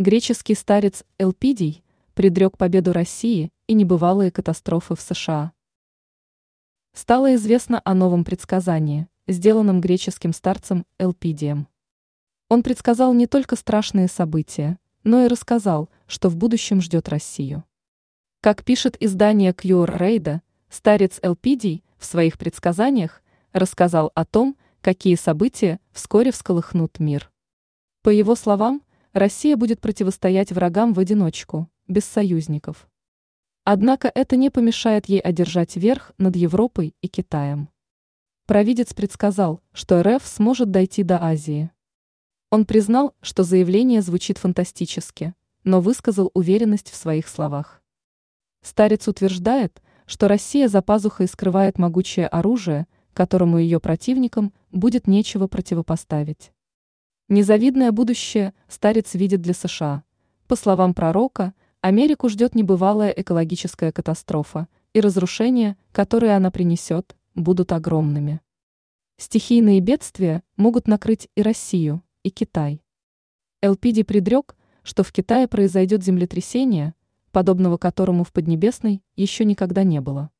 Греческий старец Элпидий предрек победу России и небывалые катастрофы в США. Стало известно о новом предсказании, сделанном греческим старцем Элпидием. Он предсказал не только страшные события, но и рассказал, что в будущем ждет Россию. Как пишет издание Кьюр Рейда, старец Элпидий в своих предсказаниях рассказал о том, какие события вскоре всколыхнут мир. По его словам, Россия будет противостоять врагам в одиночку, без союзников. Однако это не помешает ей одержать верх над Европой и Китаем. Провидец предсказал, что РФ сможет дойти до Азии. Он признал, что заявление звучит фантастически, но высказал уверенность в своих словах. Старец утверждает, что Россия за пазухой скрывает могучее оружие, которому ее противникам будет нечего противопоставить. Незавидное будущее старец видит для США. По словам пророка, Америку ждет небывалая экологическая катастрофа, и разрушения, которые она принесет, будут огромными. Стихийные бедствия могут накрыть и Россию, и Китай. ЛПД предрек, что в Китае произойдет землетрясение, подобного которому в Поднебесной еще никогда не было.